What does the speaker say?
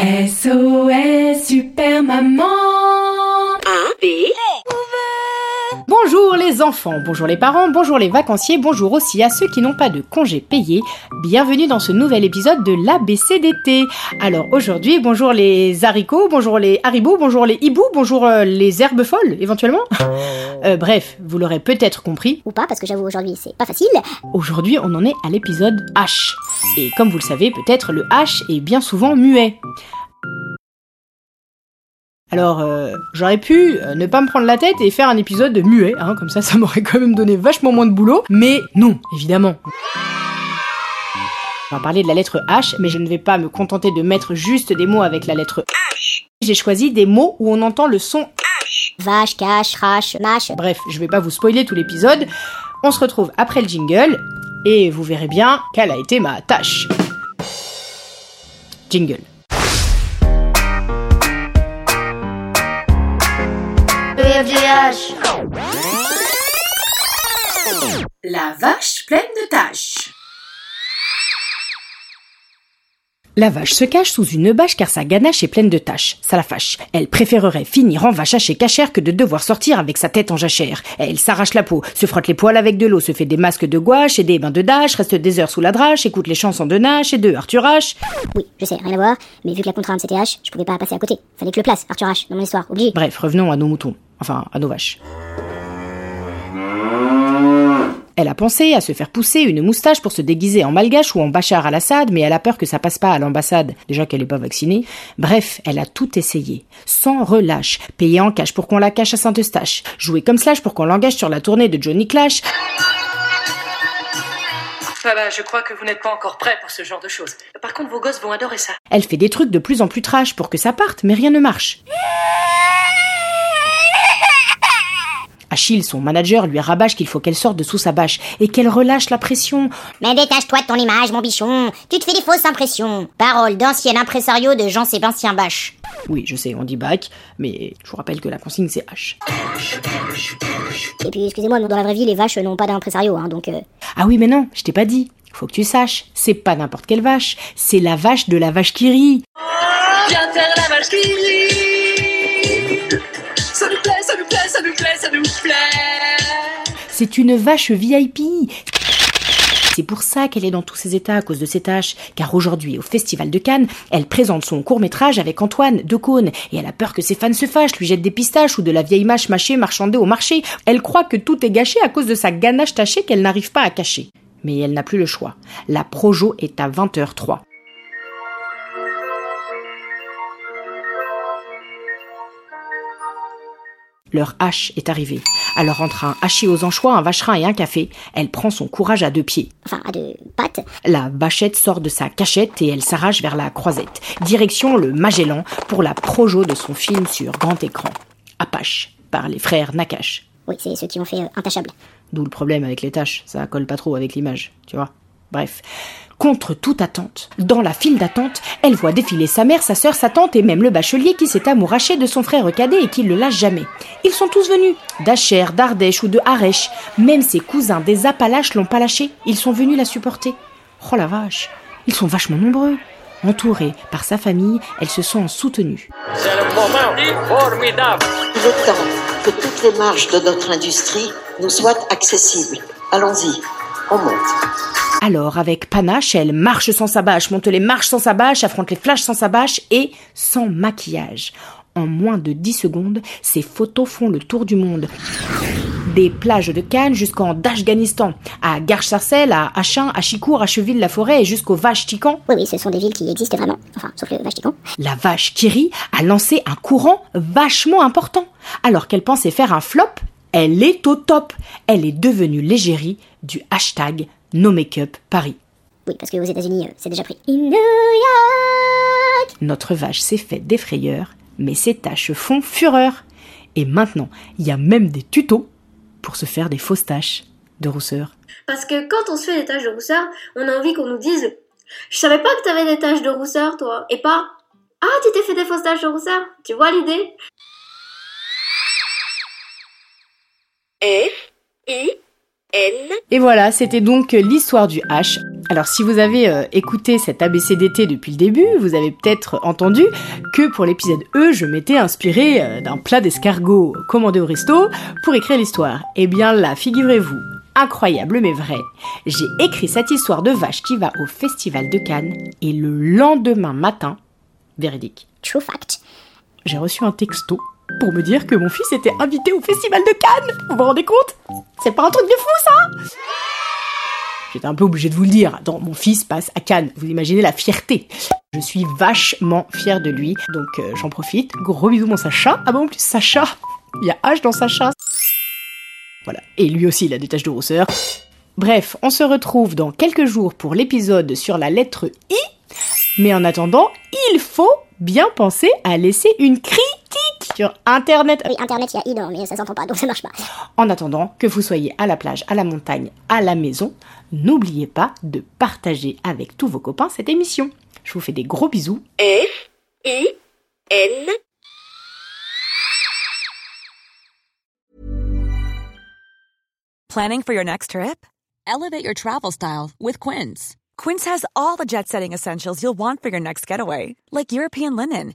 SOS Super Maman. A, B, Bonjour les enfants, bonjour les parents, bonjour les vacanciers, bonjour aussi à ceux qui n'ont pas de congés payés. Bienvenue dans ce nouvel épisode de l'ABCDT. Alors aujourd'hui, bonjour les haricots, bonjour les haribots, bonjour les hiboux, bonjour euh, les herbes folles éventuellement. Euh, bref, vous l'aurez peut-être compris, Ou pas, parce que j'avoue, aujourd'hui, c'est pas facile. aujourd'hui on en est à l'épisode H. Et comme vous le savez, peut-être le H est bien souvent muet. Alors, euh, j'aurais pu euh, ne pas me prendre la tête et faire un épisode muet, hein, comme ça, ça m'aurait quand même donné vachement moins de boulot. Mais non, évidemment. On va parler de la lettre H, mais je ne vais pas me contenter de mettre juste des mots avec la lettre H. J'ai choisi des mots où on entend le son Vache, cache, crash, mâche. Bref, je vais pas vous spoiler tout l'épisode. On se retrouve après le jingle et vous verrez bien quelle a été ma tâche. Jingle. La vache pleine de taches. La vache se cache sous une bâche car sa ganache est pleine de taches. Ça la fâche. Elle préférerait finir en vache hachée cachère que de devoir sortir avec sa tête en jachère. Elle s'arrache la peau, se frotte les poils avec de l'eau, se fait des masques de gouache et des bains de dash, reste des heures sous la drache, écoute les chansons de Nash et de Arthur H. Oui, je sais, rien à voir, mais vu que la contrainte c'était H, je pouvais pas passer à côté. Fallait que je le place, Arthur H, dans mon histoire, obligé. Bref, revenons à nos moutons. Enfin, à nos vaches. Elle a pensé à se faire pousser une moustache pour se déguiser en malgache ou en Bachar al-Assad, mais elle a peur que ça passe pas à l'ambassade, déjà qu'elle est pas vaccinée. Bref, elle a tout essayé. Sans relâche. Payer en cash pour qu'on la cache à Saint-Eustache. Jouer comme Slash pour qu'on l'engage sur la tournée de Johnny Clash. Bah, je crois que vous n'êtes pas encore prêt pour ce genre de choses. Par contre, vos gosses vont adorer ça. Elle fait des trucs de plus en plus trash pour que ça parte, mais rien ne marche. Achille, son manager, lui rabâche qu'il faut qu'elle sorte de sous sa bâche et qu'elle relâche la pression. Mais détache-toi de ton image, mon bichon. Tu te fais des fausses impressions. Parole d'ancien impresario de Jean-Sébastien Bach. Oui, je sais, on dit bac, mais je vous rappelle que la consigne c'est H. Et puis, excusez-moi, mais dans la vraie vie, les vaches n'ont pas d'impresario, hein, donc... euh, Ah oui, mais non, je t'ai pas dit. Faut que tu saches, c'est pas n'importe quelle vache, c'est la vache de la vache qui rit. Viens faire la vache qui rit. Ça plaît, ça plaît. C'est une vache VIP. C'est pour ça qu'elle est dans tous ces états à cause de ses tâches. Car aujourd'hui, au Festival de Cannes, elle présente son court-métrage avec Antoine de Caunes. Et elle a peur que ses fans se fâchent, lui jettent des pistaches ou de la vieille mâche mâchée marchandée au marché. Elle croit que tout est gâché à cause de sa ganache tachée qu'elle n'arrive pas à cacher. Mais elle n'a plus le choix. La projo est à 20h03. Leur hache est arrivée. Alors entre un hachis aux anchois, un vacherin et un café, elle prend son courage à deux pieds. Enfin, à deux pattes. La vachette sort de sa cachette et elle s'arrache vers la croisette. Direction le Magellan pour la projo de son film sur grand écran. Apache, par les frères Nakash. Oui, c'est ceux qui ont fait euh, Intachable. D'où le problème avec les tâches, ça colle pas trop avec l'image, tu vois. Bref. Contre toute attente, dans la file d'attente, elle voit défiler sa mère, sa sœur, sa tante et même le bachelier qui s'est amouraché de son frère cadet et qui le lâche jamais. Ils sont tous venus, d'Acher, d'Ardèche ou de Harèche. Même ses cousins des Appalaches l'ont pas lâché, ils sont venus la supporter. Oh la vache, ils sont vachement nombreux. Entourée par sa famille, elle se sent soutenue. C'est le moment formidable. Il est temps que toutes les marges de notre industrie nous soient accessibles. Allons-y, on monte. Alors, avec panache, elle marche sans sa bâche, monte les marches sans sa bâche, affronte les flashs sans sa bâche et sans maquillage. En moins de 10 secondes, ses photos font le tour du monde. Des plages de Cannes jusqu'en Afghanistan, à Garches-Sarcelles, à Achin, à Chicourt, à Cheville-la-Forêt et jusqu'aux Vaches Tican. Oui, oui, ce sont des villes qui existent vraiment. Enfin, sauf le Vatican. La vache Kiri a lancé un courant vachement important. Alors qu'elle pensait faire un flop, elle est au top. Elle est devenue l'égérie du hashtag No Make Up Paris. Oui, parce qu'aux États-Unis, euh, c'est déjà pris. In New York Notre vache s'est faite des frayeurs, mais ses taches font fureur. Et maintenant, il y a même des tutos pour se faire des fausses taches de rousseur. Parce que quand on se fait des taches de rousseur, on a envie qu'on nous dise Je savais pas que t'avais des taches de rousseur, toi. Et pas Ah, tu t'es fait des fausses taches de rousseur. Tu vois l'idée? Et voilà, c'était donc l'histoire du H. Alors si vous avez euh, écouté cet ABCDT depuis le début, vous avez peut-être entendu que pour l'épisode E, je m'étais inspiré euh, d'un plat d'escargot commandé au resto pour écrire l'histoire. Eh bien là, figurez-vous, incroyable mais vrai, j'ai écrit cette histoire de vache qui va au festival de Cannes et le lendemain matin, véridique, True fact. j'ai reçu un texto pour me dire que mon fils était invité au festival de Cannes. Vous vous rendez compte? C'est pas un truc de fou ça? J'étais un peu obligé de vous le dire. Attends, mon fils passe à Cannes. Vous imaginez la fierté. Je suis vachement fière de lui. Donc euh, j'en profite. Gros bisous mon Sacha. Ah bon, en plus Sacha. Il y a H dans Sacha. Voilà. Et lui aussi, il a des taches de rousseur. Bref, on se retrouve dans quelques jours pour l'épisode sur la lettre I. Mais en attendant, il faut bien penser à laisser une critique sur Internet. Oui, Internet, il y a I dedans, mais ça s'entend pas, donc ça marche pas. En attendant que vous soyez à la plage, à la montagne, à la maison, n'oubliez pas de partager avec tous vos copains cette émission. Je vous fais des gros bisous. Planning for your next trip? Elevate your travel style with Quince. Quince has all the jet setting essentials you'll want for your next getaway, like European linen,